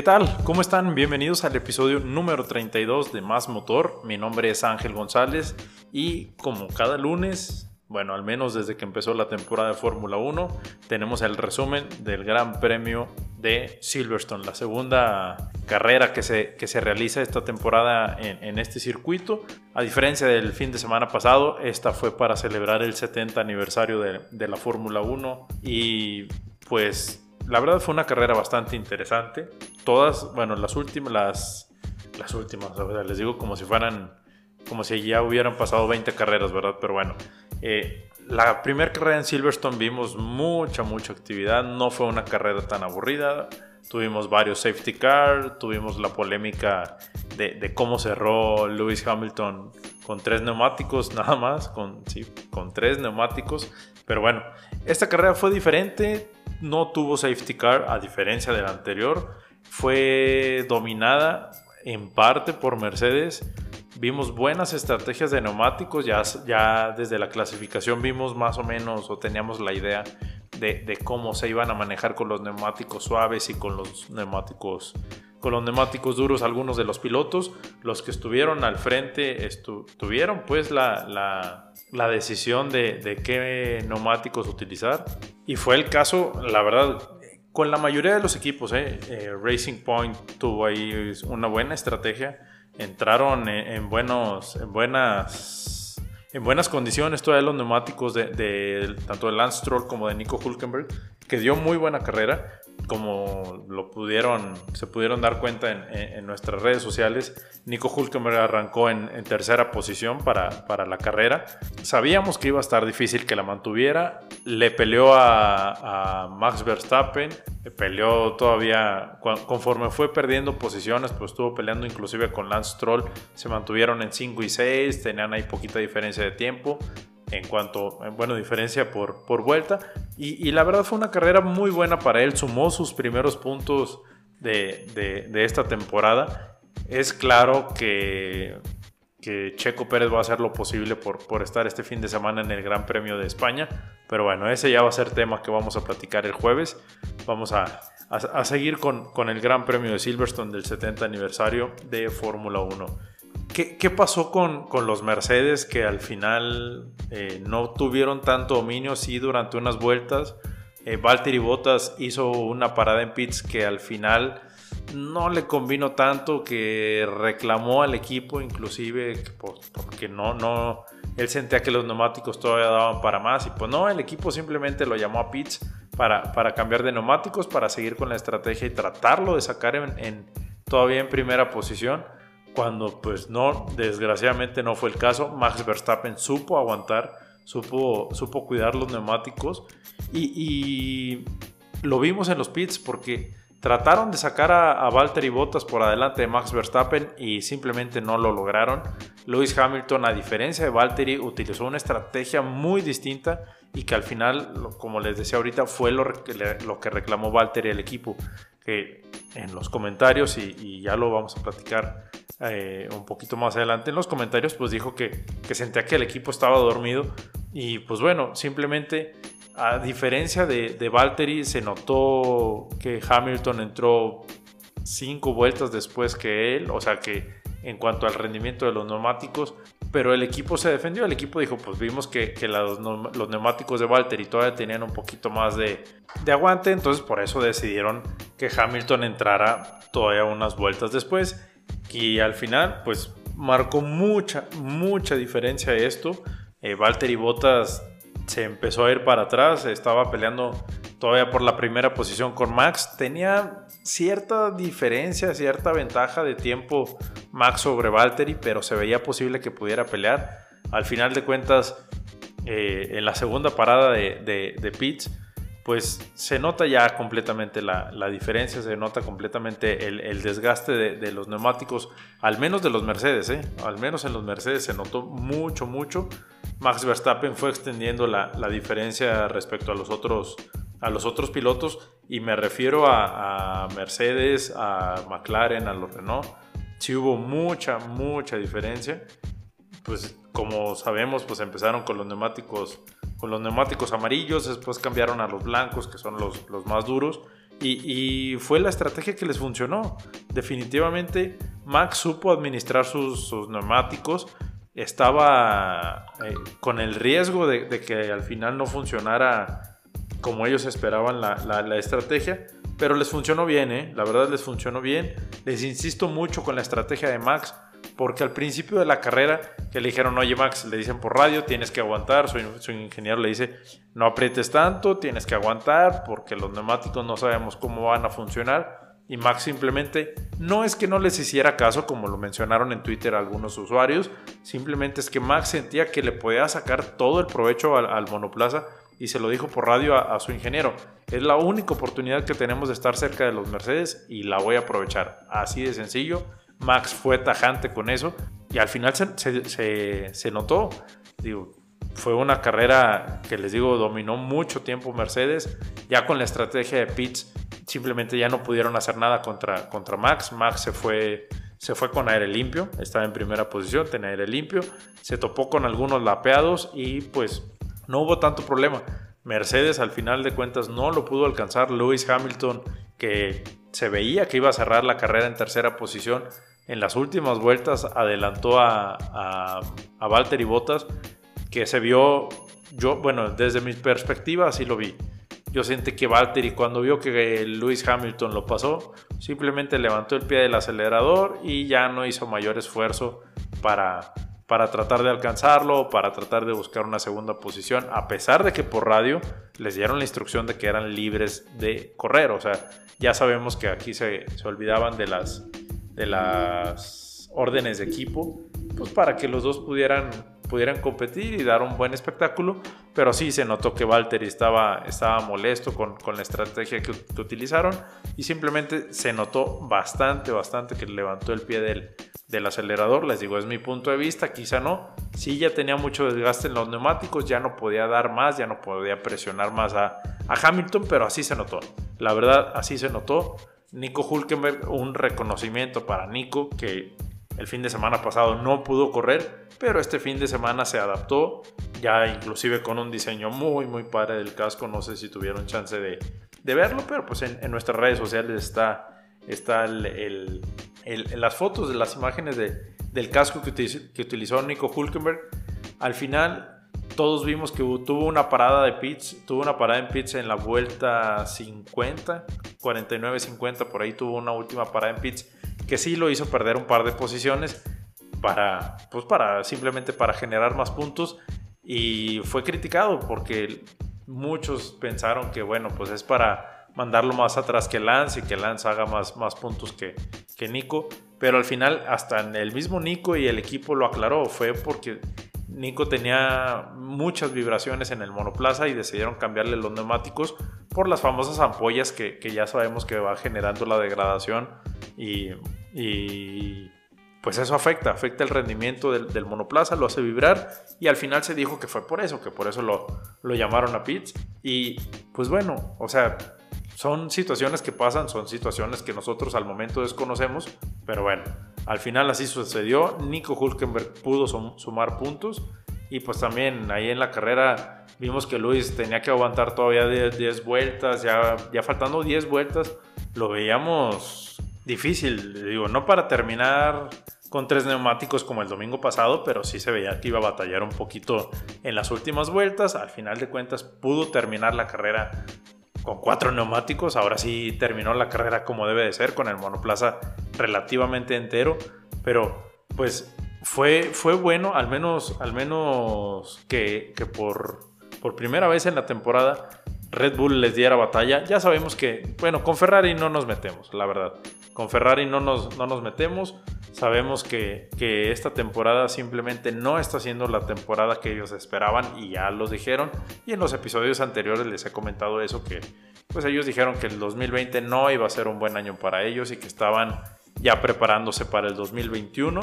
¿Qué tal? ¿Cómo están? Bienvenidos al episodio número 32 de Más Motor. Mi nombre es Ángel González y como cada lunes, bueno, al menos desde que empezó la temporada de Fórmula 1, tenemos el resumen del Gran Premio de Silverstone, la segunda carrera que se, que se realiza esta temporada en, este circuito. A diferencia del fin de semana pasado, esta fue para celebrar el 70 aniversario de, de la Fórmula 1 y pues la verdad fue una carrera bastante interesante. Todas, bueno, las últimas, las, últimas, les digo como si fueran, como si ya hubieran pasado 20 carreras, ¿verdad? Pero bueno, eh, la primera carrera en Silverstone vimos mucha, mucha actividad. No fue una carrera tan aburrida. Tuvimos varios safety car, tuvimos la polémica de, cómo cerró Lewis Hamilton con tres neumáticos nada más, con, con tres neumáticos. Pero bueno, esta carrera fue diferente no tuvo safety car a diferencia de la anterior. Fue dominada en parte por Mercedes. Vimos buenas estrategias de neumáticos, ya, desde la clasificación vimos más o menos o teníamos la idea de, cómo se iban a manejar con los neumáticos suaves y con los neumáticos con los neumáticos duros algunos de los pilotos. Los que estuvieron al frente tuvieron pues la, decisión de, de, qué neumáticos utilizar. Y fue el caso, la verdad, con la mayoría de los equipos. ¿eh? Eh, Racing Point tuvo ahí una buena estrategia. Entraron en, buenos, en buenas en buenas condiciones todavía los neumáticos de, tanto de Lance Stroll como de Nico Hulkenberg, que dio muy buena carrera, como lo pudieron, se pudieron dar cuenta en, nuestras redes sociales, Nico Hulkenberg arrancó en, tercera posición para, para, la carrera. Sabíamos que iba a estar difícil que la mantuviera. Le peleó a, Max Verstappen, le peleó todavía, conforme fue perdiendo posiciones, pues estuvo peleando inclusive con Lance Stroll. Se mantuvieron en 5 y 6, tenían ahí poquita diferencia de tiempo en cuanto, bueno, diferencia por, por vuelta. Y, la verdad fue una carrera muy buena para él, sumó sus primeros puntos de, de, esta temporada. Es claro que, que, Checo Pérez va a hacer lo posible por, por estar este fin de semana en el Gran Premio de España, pero bueno, ese ya va a ser tema que vamos a platicar el jueves. Vamos a, a, seguir con, con el Gran Premio de Silverstone del 70 aniversario de Fórmula 1. ¿Qué, pasó con, los Mercedes que al final eh, no tuvieron tanto dominio? Sí, durante unas vueltas. Eh, Valtteri Bottas hizo una parada en pits que al final no le convino tanto, que reclamó al equipo, inclusive porque no, no, él sentía que los neumáticos todavía daban para más. Y pues no, el equipo simplemente lo llamó a pits para, para cambiar de neumáticos, para seguir con la estrategia y tratarlo de sacar en, todavía en primera posición cuando pues no, desgraciadamente no fue el caso. Max Verstappen supo aguantar, supo, supo cuidar los neumáticos y, lo vimos en los pits porque trataron de sacar a, a Valtteri Bottas por adelante de Max Verstappen y simplemente no lo lograron. Lewis Hamilton, a diferencia de Valtteri, utilizó una estrategia muy distinta y que al final, como les decía ahorita, fue lo, lo que reclamó Valtteri el equipo. Que en los comentarios, y ya lo vamos a platicar eh, un poquito más adelante en los comentarios, pues dijo que, que sentía que el equipo estaba dormido. Y pues bueno, simplemente a diferencia de, de Valtteri, se notó que Hamilton entró cinco vueltas después que él, o sea que en cuanto al rendimiento de los neumáticos, pero el equipo se defendió, el equipo dijo, pues vimos que, los, neumáticos de Valtteri todavía tenían un poquito más de, de, aguante, entonces por eso decidieron que Hamilton entrara todavía unas vueltas después y al final, pues marcó mucha, mucha diferencia esto. Eh, Valtteri Bottas se empezó a ir para atrás, estaba peleando todavía por la primera posición con Max. Tenía cierta diferencia, cierta ventaja de tiempo Max sobre Valtteri, pero se veía posible que pudiera pelear. Al final de cuentas, eh, en la segunda parada de, de, Pitts, pues se nota ya completamente la, diferencia, se nota completamente el, desgaste de, los neumáticos, al menos de los Mercedes, ¿eh? al menos en los Mercedes se notó mucho, mucho. Max Verstappen fue extendiendo la, diferencia respecto a los otros a los otros pilotos y me refiero a, Mercedes, a McLaren, a los Renault. Sí hubo mucha, mucha diferencia. Pues como sabemos, pues empezaron con los neumáticos con los neumáticos amarillos, después cambiaron a los blancos, que son los, los más duros, Y, fue la estrategia que les funcionó. Definitivamente Max supo administrar sus, neumáticos. Estaba eh, con el riesgo de, que al final no funcionara como ellos esperaban la, estrategia. Pero les funcionó bien, ¿eh? la verdad les funcionó bien. Les insisto mucho con la estrategia de Max porque al principio de la carrera que le dijeron, oye Max, le dicen por radio, tienes que aguantar, su, su, ingeniero le dice, no aprietes tanto, tienes que aguantar porque los neumáticos no sabemos cómo van a funcionar. Y Max simplemente no es que no les hiciera caso, como lo mencionaron en Twitter algunos usuarios, simplemente es que Max sentía que le podía sacar todo el provecho al, monoplaza y se lo dijo por radio a, su ingeniero. Es la única oportunidad que tenemos de estar cerca de los Mercedes y la voy a aprovechar. Así de sencillo. Max fue tajante con eso y al final se, notó. Digo, fue una carrera que les digo dominó mucho tiempo Mercedes. Ya con la estrategia de Pitts simplemente ya no pudieron hacer nada contra, contra Max. Max se fue, se fue con aire limpio, estaba en primera posición, tenía aire limpio. Se topó con algunos lapeados y pues no hubo tanto problema. Mercedes al final de cuentas no lo pudo alcanzar. Lewis Hamilton, que se veía que iba a cerrar la carrera en tercera posición, en las últimas vueltas adelantó a, a, a Valtteri Bottas, que se vio, yo, bueno, desde mi perspectiva así lo vi. Yo sentí que Valtteri cuando vio que Lewis Hamilton lo pasó, simplemente levantó el pie del acelerador y ya no hizo mayor esfuerzo para, para tratar de alcanzarlo, para tratar de buscar una segunda posición, a pesar de que por radio les dieron la instrucción de que eran libres de correr. O sea, ya sabemos que aquí se, se olvidaban de las, de las órdenes de equipo, pues para que los dos pudieran, pudieran competir y dar un buen espectáculo, pero sí se notó que Valtteri estaba, estaba molesto con, con la estrategia que, utilizaron y simplemente se notó bastante, bastante que levantó el pie del, del acelerador, les digo, es mi punto de vista, quizá no, sí ya tenía mucho desgaste en los neumáticos, ya no podía dar más, ya no podía presionar más a, a Hamilton, pero así se notó, la verdad, así se notó. Nico Hulkenberg, un reconocimiento para Nico que el fin de semana pasado no pudo correr, pero este fin de semana se adaptó, ya inclusive con un diseño muy muy padre del casco, no sé si tuvieron chance de, verlo, pero pues en, nuestras redes sociales está, está el, las fotos de las imágenes de, del casco que, que utilizó Nico Hulkenberg. Al final todos vimos que tuvo una parada de pits, tuvo una parada en pits en la vuelta 50, 49-50, por ahí tuvo una última parada en pits que sí lo hizo perder un par de posiciones para, pues para simplemente para generar más puntos. Y fue criticado porque muchos pensaron que bueno, pues es para mandarlo más atrás que Lance y que Lance haga más, más puntos que, que Nico, pero al final hasta el mismo Nico y el equipo lo aclaró, fue porque Nico tenía muchas vibraciones en el monoplaza y decidieron cambiarle los neumáticos por las famosas ampollas que, ya sabemos que va generando la degradación y, pues eso afecta, afecta el rendimiento del, monoplaza, lo hace vibrar y al final se dijo que fue por eso, que por eso lo, llamaron a pits y pues bueno, o sea, son situaciones que pasan, son situaciones que nosotros al momento desconocemos, pero bueno, al final así sucedió. Nico Hulkenberg pudo sumar puntos y pues también ahí en la carrera vimos que Luis tenía que aguantar todavía 10 vueltas, ya, ya faltando 10 vueltas, lo veíamos difícil, digo, no para terminar con tres neumáticos como el domingo pasado, pero sí se veía que iba a batallar un poquito en las últimas vueltas. Al final de cuentas pudo terminar la carrera con cuatro neumáticos. Ahora sí terminó la carrera como debe de ser, con el monoplaza relativamente entero. Pero pues fue, fue bueno, al menos, al menos que, por, por primera vez en la temporada Red Bull les diera batalla. Ya sabemos que, bueno, con Ferrari no nos metemos, la verdad. Con Ferrari no nos, no nos metemos. Sabemos que, esta temporada simplemente no está siendo la temporada que ellos esperaban y ya los dijeron. Y en los episodios anteriores les he comentado eso, que pues ellos dijeron que el 2020 no iba a ser un buen año para ellos y que estaban ya preparándose para el 2021.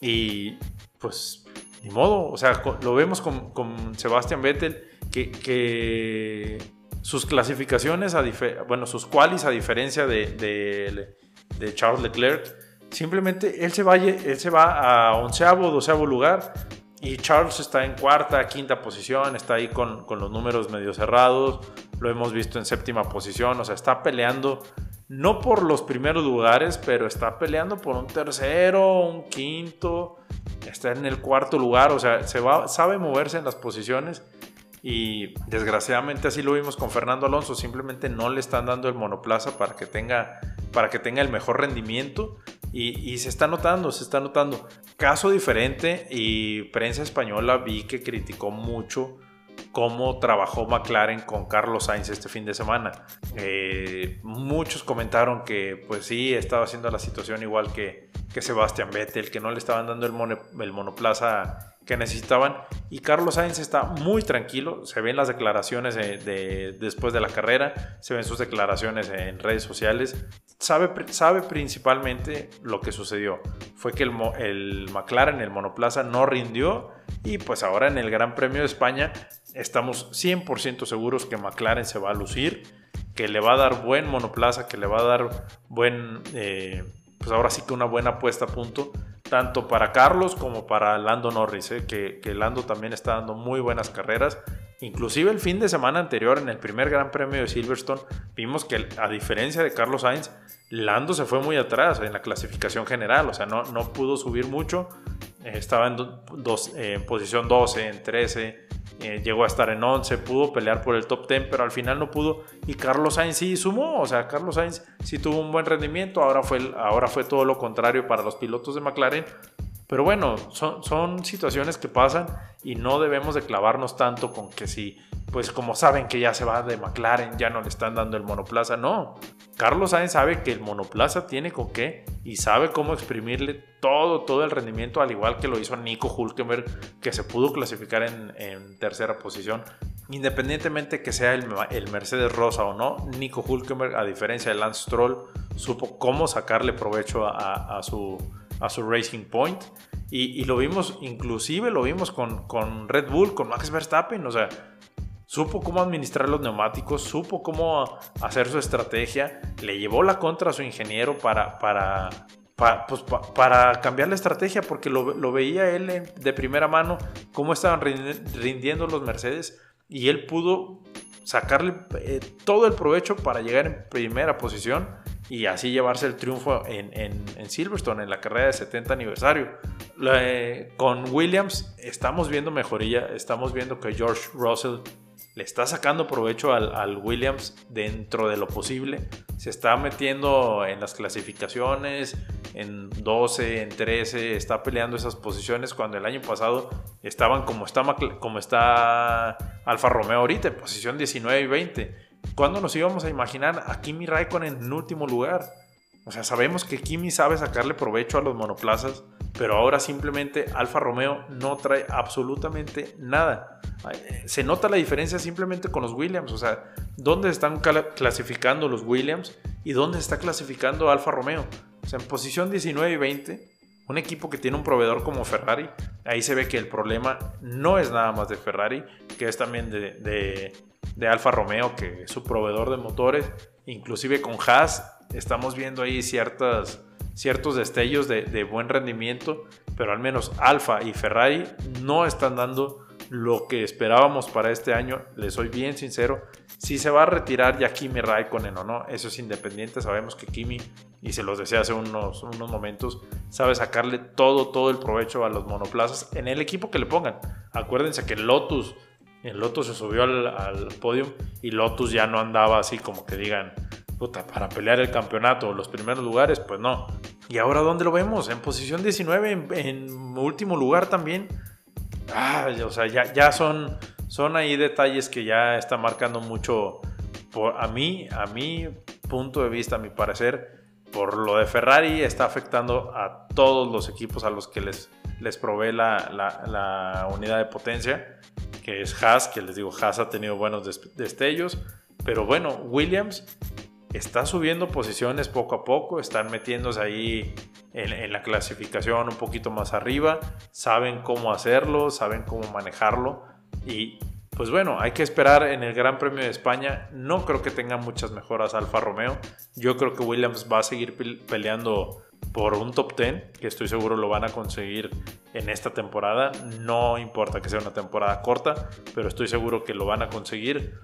Y pues ni modo, o sea, lo vemos con, con Sebastian Vettel que, que sus clasificaciones, a bueno, sus qualis a diferencia de, de Charles Leclerc, Simplemente él se va, él se va a onceavo, doceavo lugar y Charles está en cuarta, quinta posición, está ahí con, con los números medio cerrados. lo hemos visto en séptima posición, o sea, está peleando no por los primeros lugares, pero está peleando por un tercero, un quinto, está en el cuarto lugar, o sea, se va, sabe moverse en las posiciones y desgraciadamente así lo vimos con Fernando Alonso, simplemente no le están dando el monoplaza para que tenga, para que tenga el mejor rendimiento y, y se está notando, se está notando. Caso diferente y prensa española vi que criticó mucho cómo trabajó McLaren con Carlos Sainz este fin de semana. Eh, muchos comentaron que pues sí, estaba haciendo la situación igual que, que Sebastian Vettel, que no le estaban dando el, el monoplaza que necesitaban. Y Carlos Sainz está muy tranquilo. Se ven las declaraciones de, después de la carrera, se ven sus declaraciones en redes sociales. Sabe, sabe principalmente lo que sucedió. Fue que el, el McLaren, el monoplaza, no rindió. Y pues ahora en el Gran Premio de España estamos 100% seguros que McLaren se va a lucir, que le va a dar buen monoplaza, que le va a dar buen, eh, pues ahora sí que una buena puesta a punto, tanto para Carlos como para Lando Norris, eh, que, que Lando también está dando muy buenas carreras. Inclusive el fin de semana anterior, en el primer Gran Premio de Silverstone, vimos que a diferencia de Carlos Sainz, Lando se fue muy atrás en la clasificación general, o sea, no, no pudo subir mucho, eh, estaba en, dos, en posición 12, en 13, eh, llegó a estar en 11, pudo pelear por el top 10, pero al final no pudo. Y Carlos Sainz sí sumó, o sea, Carlos Sainz sí tuvo un buen rendimiento, ahora fue, ahora fue todo lo contrario para los pilotos de McLaren. Pero bueno, son, son situaciones que pasan y no debemos de clavarnos tanto con que si, pues como saben que ya se va de McLaren, ya no le están dando el monoplaza, no. Carlos Sainz sabe que el monoplaza tiene con qué y sabe cómo exprimirle todo, todo el rendimiento, al igual que lo hizo Nico Hulkenberg, que se pudo clasificar en, tercera posición. Independientemente que sea el, el, Mercedes Rosa o no, Nico Hulkenberg, a diferencia de Lance Stroll, supo cómo sacarle provecho a, su, a su Racing Point. Y, y, lo vimos, inclusive lo vimos con, con Red Bull, con Max Verstappen. O sea, supo cómo administrar los neumáticos, supo cómo hacer su estrategia, le llevó la contra a su ingeniero para, para, pues, para, cambiar la estrategia, porque lo, veía él de primera mano, cómo estaban rindiendo los Mercedes, y él pudo sacarle eh, todo el provecho para llegar en primera posición y así llevarse el triunfo en, en, Silverstone, en la carrera de 70 aniversario. Eh, con Williams estamos viendo mejoría, estamos viendo que George Russell le está sacando provecho al, Williams dentro de lo posible. Se está metiendo en las clasificaciones, en 12, en 13, está peleando esas posiciones cuando el año pasado estaban como está, como está Alfa Romeo ahorita, en posición 19 y 20. ¿Cuándo nos íbamos a imaginar a Kimi Raikkonen en último lugar? O sea, sabemos que Kimi sabe sacarle provecho a los monoplazas, pero ahora simplemente Alfa Romeo no trae absolutamente nada. Se nota la diferencia simplemente con los Williams. O sea, ¿dónde están clasificando los Williams y dónde está clasificando Alfa Romeo? O sea, en posición 19 y 20, un equipo que tiene un proveedor como Ferrari, ahí se ve que el problema no es nada más de Ferrari, que es también de, de, Alfa Romeo, que es su proveedor de motores. Inclusive con Haas estamos viendo ahí ciertas, ciertos destellos de, de buen rendimiento, pero al menos Alfa y Ferrari no están dando lo que esperábamos para este año, le soy bien sincero, si se va a retirar ya Kimi Raikkonen o no, eso es independiente, sabemos que Kimi, y se los decía hace unos, unos momentos, sabe sacarle todo, todo el provecho a los monoplazas en el equipo que le pongan. Acuérdense que Lotus, en Lotus se subió al, al podio y Lotus ya no andaba así como que digan, puta, para pelear el campeonato, los primeros lugares, pues no. ¿Y ahora dónde lo vemos? En posición 19, en, último lugar también ah, o sea, ya, son, son ahí detalles que ya están marcando mucho, a mí, a mi punto de vista, a mi parecer, por lo de Ferrari está afectando a todos los equipos a los que les, les provee la, unidad de potencia, que es Haas, que les digo, Haas ha tenido buenos destellos, pero bueno, Williams está subiendo posiciones poco a poco, están metiéndose ahí en, la clasificación un poquito más arriba, saben cómo hacerlo, saben cómo manejarlo y pues bueno, hay que esperar en el Gran Premio de España. No creo que tenga muchas mejoras Alfa Romeo. Yo creo que Williams va a seguir peleando por un top 10, que estoy seguro lo van a conseguir en esta temporada. No importa que sea una temporada corta, pero estoy seguro que lo van a conseguir.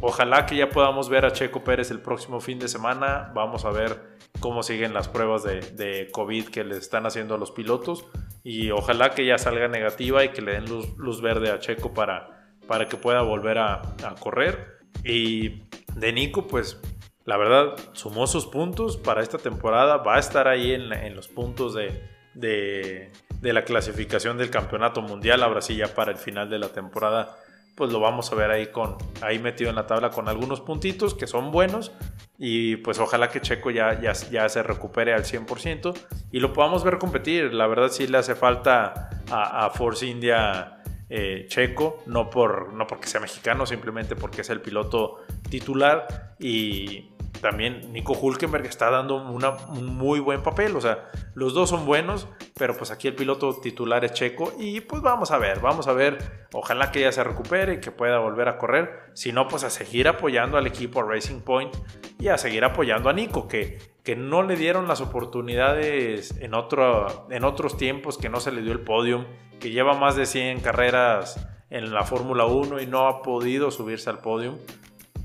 ojalá que ya podamos ver a Checo Pérez el próximo fin de semana. Vamos a ver cómo siguen las pruebas de, COVID que le están haciendo a los pilotos. Y ojalá que ya salga negativa y que le den luz, verde a Checo para, para que pueda volver a, correr. Y de Nico, pues la verdad, sumó sus puntos para esta temporada. Va a estar ahí en, los puntos de, de, la clasificación del campeonato mundial. Ahora sí, ya para el final de la temporada pues lo vamos a ver ahí, con, ahí metido en la tabla con algunos puntitos que son buenos y pues ojalá que Checo ya, ya, ya se recupere al 100% y lo podamos ver competir. La verdad sí le hace falta a, Force India eh, Checo, no, por, no porque sea mexicano, simplemente porque es el piloto titular y también Nico Hulkenberg está dando un muy buen papel. O sea, los dos son buenos, pero pues aquí el piloto titular es Checo. Y pues vamos a ver, vamos a ver. Ojalá que ya se recupere y que pueda volver a correr. Si no, pues a seguir apoyando al equipo Racing Point y a seguir apoyando a Nico, que, que no le dieron las oportunidades en, otro, en otros tiempos, que no se le dio el podium, que lleva más de 100 carreras en la Fórmula 1 y no ha podido subirse al podium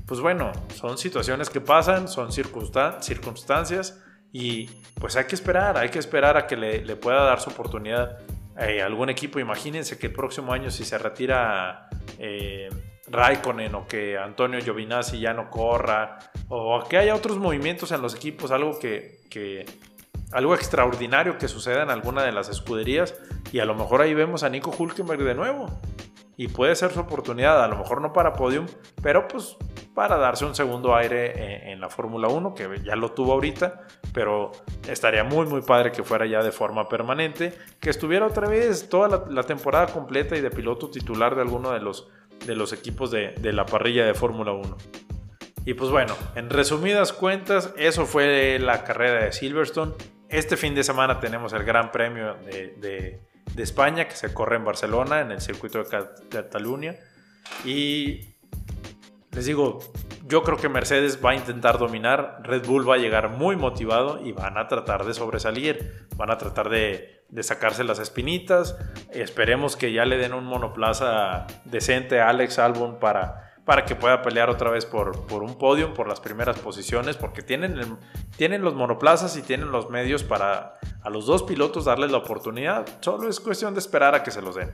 pues bueno, son situaciones que pasan, son circunstancias y pues hay que esperar, hay que esperar a que le, pueda dar su oportunidad eh, algún equipo. Imagínense que el próximo año si se retira eh, Raikkonen o que Antonio Giovinazzi ya no corra o que haya otros movimientos en los equipos, algo que, que algo extraordinario que suceda en alguna de las escuderías y a lo mejor ahí vemos a Nico Hulkenberg de nuevo y puede ser su oportunidad, a lo mejor no para podium, pero pues para darse un segundo aire en, la Fórmula 1, que ya lo tuvo ahorita, pero estaría muy muy padre que fuera ya de forma permanente, que estuviera otra vez toda la, temporada completa y de piloto titular de alguno de los, de los equipos de, la parrilla de Fórmula 1. Y pues bueno, en resumidas cuentas, eso fue la carrera de Silverstone. Este fin de semana tenemos el Gran Premio de de España que se corre en Barcelona, en el circuito de Cataluña. Y les digo, yo creo que Mercedes va a intentar dominar, Red Bull va a llegar muy motivado y van a tratar de sobresalir, van a tratar de, de sacarse las espinitas. Esperemos que ya le den un monoplaza decente a Alex Albon para para que pueda pelear otra vez por, por un podio, por las primeras posiciones, porque tienen, tienen los monoplazas y tienen los medios para a los dos pilotos darles la oportunidad. Solo es cuestión de esperar a que se los den.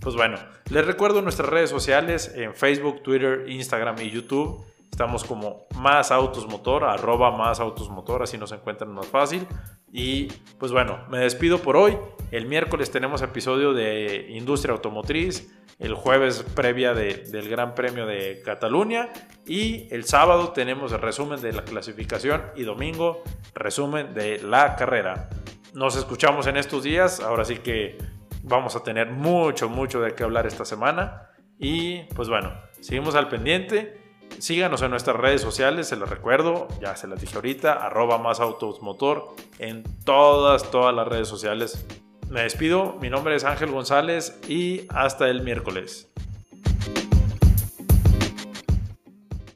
Pues bueno, les recuerdo nuestras redes sociales en Facebook, Twitter, Instagram y YouTube. Estamos como más autos motor, arroba más autos motor, así nos encuentran más fácil. Y pues bueno, me despido por hoy. El miércoles tenemos episodio de Industria Automotriz el jueves previa del Gran Premio de Cataluña y el sábado tenemos el resumen de la clasificación y domingo resumen de la carrera. Nos escuchamos en estos días, ahora sí que vamos a tener mucho, mucho de qué hablar esta semana y pues bueno, seguimos al pendiente. Síganos en nuestras redes sociales, se los recuerdo, ya se las dije ahorita, arroba más autos motor en todas, todas las redes sociales me despido, mi nombre es Ángel González y hasta el miércoles.